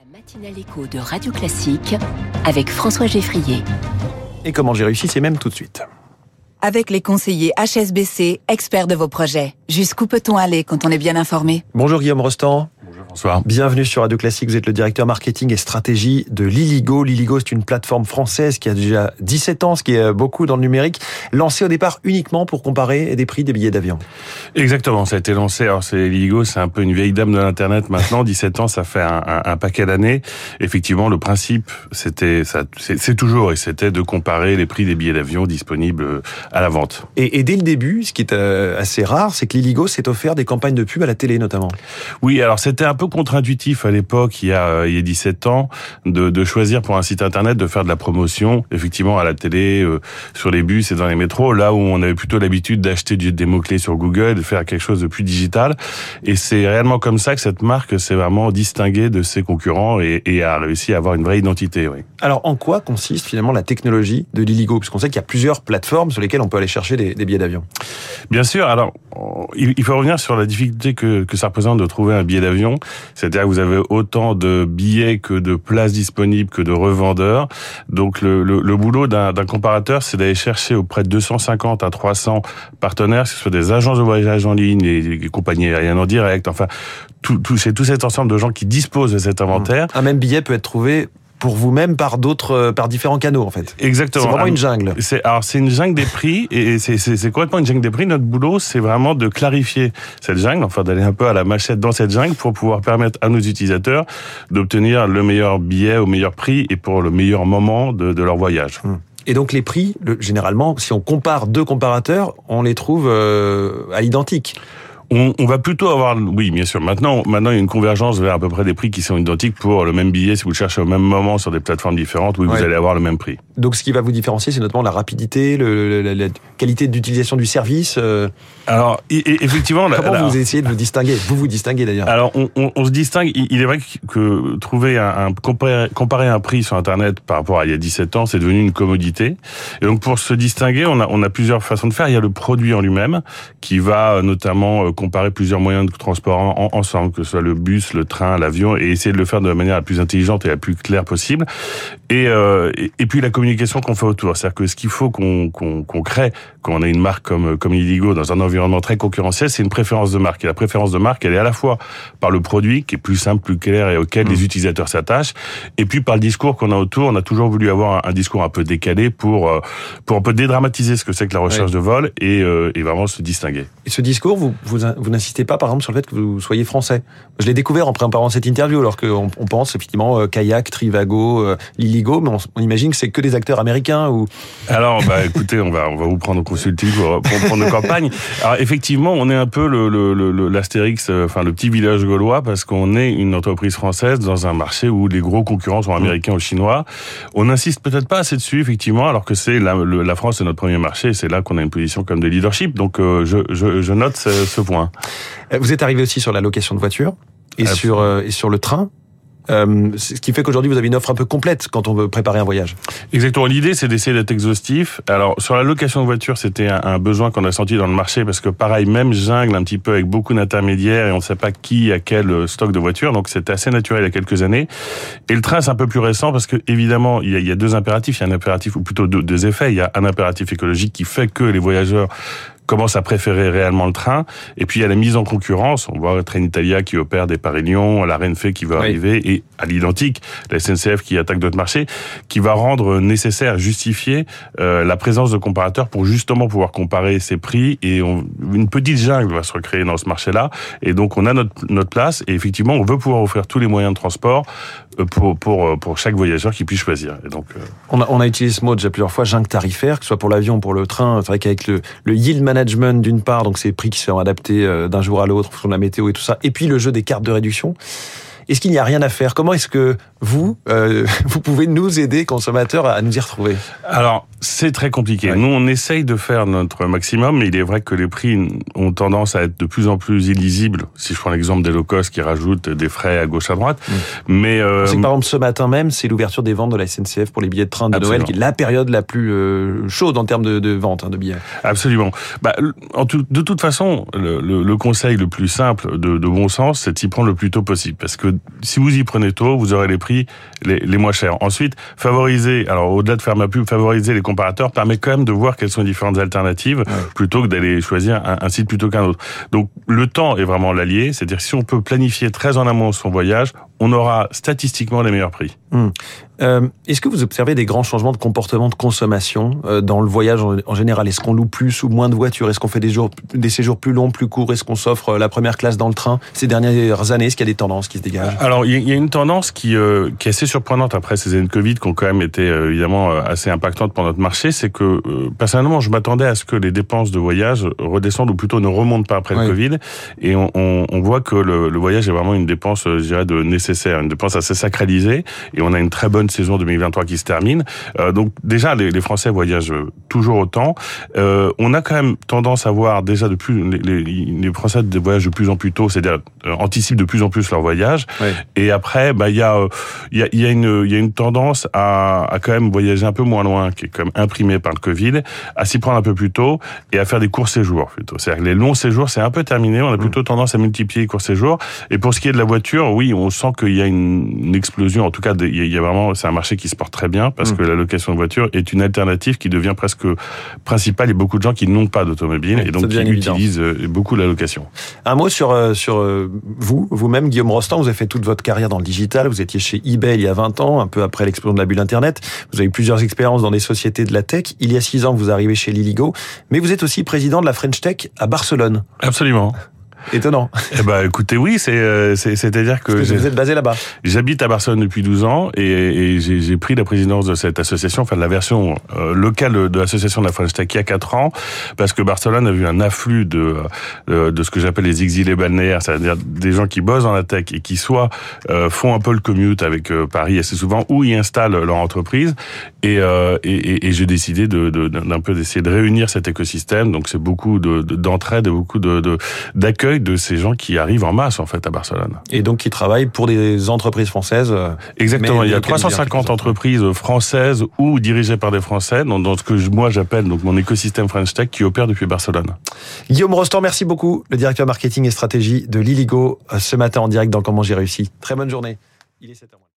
La matinale écho de Radio Classique avec François Geffrier. Et comment j'ai réussi, c'est même tout de suite. Avec les conseillers HSBC, experts de vos projets. Jusqu'où peut-on aller quand on est bien informé? Bonjour Guillaume Rostand. Bonsoir. Bienvenue sur Radio Classique. Vous êtes le directeur marketing et stratégie de Liligo. Liligo, c'est une plateforme française qui a déjà 17 ans, ce qui est beaucoup dans le numérique, lancée au départ uniquement pour comparer des prix des billets d'avion. Exactement, ça a été lancé. Alors c'est Liligo, c'est un peu une vieille dame de l'internet maintenant. 17 ans, ça fait un, un, un paquet d'années. Effectivement, le principe, c'était, ça, c'est toujours et c'était de comparer les prix des billets d'avion disponibles à la vente. Et, et, dès le début, ce qui est euh, assez rare, c'est que Liligo s'est offert des campagnes de pub à la télé notamment. Oui, alors c'était un peu contre-intuitif à l'époque, il y a euh, il y a 17 ans, de, de, choisir pour un site internet de faire de la promotion, effectivement à la télé, euh, sur les bus et dans les métros, là où on avait plutôt l'habitude d'acheter des mots clés sur Google, de faire quelque chose de plus digital. Et c'est réellement comme ça que cette marque s'est vraiment distinguée de ses concurrents et, et, a réussi à avoir une vraie identité. Oui. Alors en quoi consiste finalement la technologie de Liligo? Parce qu'on sait qu'il y a plusieurs plateformes sur lesquelles on peut aller chercher des, des billets d'avion. Bien sûr. Alors il faut revenir sur la difficulté que, que ça représente de trouver un billet d'avion. C'est-à-dire que vous avez autant de billets que de places disponibles que de revendeurs. Donc le, le, boulot d'un comparateur, c'est d'aller chercher auprès de 250 à 300 partenaires, que ce soit des agences de voyage en ligne, les compagnies aériennes en direct, enfin tout, c'est tout cet ensemble de gens qui disposent de cet inventaire. Un même billet peut être trouvé pour vous-même par d'autres, par différents canaux en fait. Exactement. C'est vraiment une jungle. C'est alors c'est une jungle des prix et c'est complètement une jungle des prix. Notre boulot, c'est vraiment de clarifier cette jungle, enfin d'aller un peu à la machette dans cette jungle pour pouvoir permettre à nos utilisateurs d'obtenir le meilleur billet au meilleur prix et pour le meilleur moment de, de leur voyage. Hum. Et donc les prix, le, généralement, si on compare deux comparateurs, on les trouve euh, à l'identique. On, on, va plutôt avoir, oui, bien sûr. Maintenant, maintenant, il y a une convergence vers à peu près des prix qui sont identiques pour le même billet. Si vous le cherchez au même moment sur des plateformes différentes, oui, ouais. vous allez avoir le même prix. Donc, ce qui va vous différencier, c'est notamment la rapidité, le, la, la, qualité d'utilisation du service. Euh... Alors, et, effectivement, comment vous essayez de vous distinguer? Vous vous distinguez d'ailleurs. Alors, on, on, on, se distingue. Il est vrai que trouver un, un comparer, comparer, un prix sur Internet par rapport à il y a 17 ans, c'est devenu une commodité. Et donc, pour se distinguer, on a, on a plusieurs façons de faire. Il y a le produit en lui-même qui va notamment comparer plusieurs moyens de transport en, ensemble, que ce soit le bus, le train, l'avion, et essayer de le faire de la manière la plus intelligente et la plus claire possible. Et, euh, et, et, puis la communication qu'on fait autour. C'est-à-dire que ce qu'il faut qu'on crée quand on a une marque comme, comme Illigo dans un environnement très concurrentiel, c'est une préférence de marque. Et la préférence de marque, elle est à la fois par le produit, qui est plus simple, plus clair et auquel mmh. les utilisateurs s'attachent, et puis par le discours qu'on a autour. On a toujours voulu avoir un, un, discours un peu décalé pour, euh, pour un peu dédramatiser ce que c'est que la recherche de vol et, euh, et vraiment se distinguer. Et ce discours, vous, vous, vous n'insistez pas, par exemple, sur le fait que vous soyez français. Je l'ai découvert en préparant cette interview, alors qu'on on pense effectivement euh, kayak, Trivago, euh, Mais on, on imagine que c'est que des acteurs américains ou. Alors, bah, écoutez, on va on va vous prendre au consulting pour, pour prendre nos campagnes. Alors, effectivement, on est un peu le, le, le l'astérix, euh, enfin le petit village gaulois, parce qu'on est une entreprise française dans un marché où les gros concurrents sont américains mmh. ou chinois. On n'insiste peut-être pas assez dessus, effectivement, alors que c'est la, la France c'est notre premier marché, c'est là qu'on a une position comme de leadership. Donc, euh, je, je, je note ce, ce point. Vous êtes arrivé aussi sur la location de voitures et sur euh, et sur le train. Euh, ce qui fait qu'aujourd'hui vous avez une offre un peu complète quand on veut préparer un voyage. Exactement. L'idée c'est d'essayer d'être exhaustif. Alors sur la location de voiture, c'était un, besoin qu'on a senti dans le marché parce que pareil, même jungle un petit peu avec beaucoup d'intermédiaires et on ne sait pas qui a quel stock de voitures. Donc c'était assez naturel il y a quelques années. Et le train c'est un peu plus récent parce que évidemment il y, a, deux impératifs. Il y a un impératif ou plutôt deux effets. Il y a un impératif écologique qui fait que les voyageurs commence à préférer réellement le train. Et puis il y a la mise en concurrence. On voit Trenitalia qui opère des Paris-Lyon, la Renfe qui va oui. arriver, et à l'identique, la SNCF qui attaque d'autres marchés, qui va rendre nécessaire, justifier euh, la présence de comparateurs pour justement pouvoir comparer ces prix. Et on, une petite jungle va se recréer dans ce marché-là. Et donc on a notre, notre place. Et effectivement, on veut pouvoir offrir tous les moyens de transport euh, pour, pour, euh, pour chaque voyageur qui puisse choisir. Et donc, euh... on, a, on a utilisé ce mot déjà plusieurs fois, jungle tarifaire, que ce soit pour l'avion ou pour le train. C'est vrai qu'avec le, le yield management d'une part, donc ces prix qui sont adaptés d'un jour à l'autre, sur la météo et tout ça, et puis le jeu des cartes de réduction. Est-ce qu'il n'y a rien à faire? Comment est-ce que vous, euh, vous pouvez nous aider, consommateurs, à nous y retrouver? Alors, c'est très compliqué. Ouais. Nous, on essaye de faire notre maximum, mais il est vrai que les prix ont tendance à être de plus en plus illisibles. Si je prends l'exemple des low cost qui rajoutent des frais à gauche à droite. Mmh. Mais euh, que, par exemple, ce matin même, c'est l'ouverture des ventes de la SNCF pour les billets de train de Absolument. Noël, qui est la période la plus euh, chaude en termes de, de vente hein, de billets. Absolument. Bah, en tout, de toute façon, le, le, le, conseil le plus simple de, de bon sens, c'est d'y prendre le plus tôt possible, parce que si vous y prenez tôt, vous aurez les prix les, les moins chers. Ensuite, favoriser, alors au-delà de faire ma pub, favoriser les comparateurs permet quand même de voir quelles sont les différentes alternatives plutôt que d'aller choisir un, un site plutôt qu'un autre. Donc le temps est vraiment l'allié, c'est-à-dire si on peut planifier très en amont son voyage, on aura statistiquement les meilleurs prix. Hum. Euh, Est-ce que vous observez des grands changements de comportement de consommation euh, dans le voyage en, en général? Est-ce qu'on loue plus ou moins de voitures? Est-ce qu'on fait des, jours, des séjours plus longs, plus courts? Est-ce qu'on s'offre euh, la première classe dans le train? Ces dernières années, est-ce qu'il y a des tendances qui se dégagent? Alors, il y, a une tendance qui, euh, qui est assez surprenante après ces années de Covid, qui ont quand même été évidemment assez impactantes pour notre marché, c'est que personnellement, je m'attendais à ce que les dépenses de voyage redescendent ou plutôt ne remontent pas après Oui. le Covid, et on, on, on voit que le, le voyage est vraiment une dépense, je dirais, de nécessaire, une dépense assez sacralisée, et on a une très bonne saison 2023 qui se termine. Euh, donc déjà, les, les Français voyagent toujours autant. Euh, on a quand même tendance à voir déjà de plus les, les, les Français voyagent de plus en plus tôt, c'est-à-dire euh, anticipent de plus en plus leur voyage. Et après, bah il y a il y a il y a une il y a une tendance à, à quand même voyager un peu moins loin, qui est quand même imprimée par le Covid, à s'y prendre un peu plus tôt et à faire des courts séjours plutôt. C'est-à-dire que les longs séjours, c'est un peu terminé. On a plutôt tendance à multiplier les courts séjours. Et pour ce qui est de la voiture, oui, on sent qu'il y a une, une explosion. En tout cas, il y a- vraiment c'est un marché qui se porte très bien parce Mm. que la location de voiture est une alternative qui devient presque principale. A beaucoup de gens qui n'ont pas d'automobile Oui, et donc qui utilisent euh, beaucoup la location. Un mot sur euh, sur euh, vous, vous-même, Guillaume Rostand. Vous avez fait toute votre carrière dans le digital. Vous étiez chez eBay il y a 20 ans, un peu après l'explosion de la bulle Internet. Vous avez eu plusieurs expériences dans des sociétés de la tech. Il y a 6 ans, vous arrivez chez Liligo, mais vous êtes aussi président de la French Tech à Barcelone. Absolument. Étonnant, Eh ben, écoutez, oui, c'est euh, c'est- c'est-à-dire que parce que vous êtes basé là-bas. J'habite à Barcelone depuis 12 ans et, et j'ai pris la présidence de cette association, enfin de la version euh, locale de l'association de la French Tech il y a 4 ans, parce que Barcelone a vu un afflux de, euh, de ce que j'appelle les exilés balnéaires, c'est-à-dire des gens qui bossent dans la tech et qui soit euh, font un peu le commute avec euh, Paris assez souvent, ou y installent leur entreprise. Et, euh, et, et- et j'ai décidé de- de- d'un peu d'essayer de réunir cet écosystème. Donc c'est beaucoup de- de- d'entraide et beaucoup de de- de, ces gens qui arrivent en masse en fait à Barcelone. Et donc qui travaillent pour des entreprises françaises. euh, Exactement, il y a localisées en 350 quelque sorte. entreprises françaises ou dirigées par des Français dans, dans ce que moi j'appelle donc mon écosystème French Tech qui opère depuis Barcelone. Guillaume Rostand, merci beaucoup, le directeur marketing et stratégie de Liligo, euh, ce matin en direct dans Comment j'ai réussi. Très bonne journée. Il est 7h.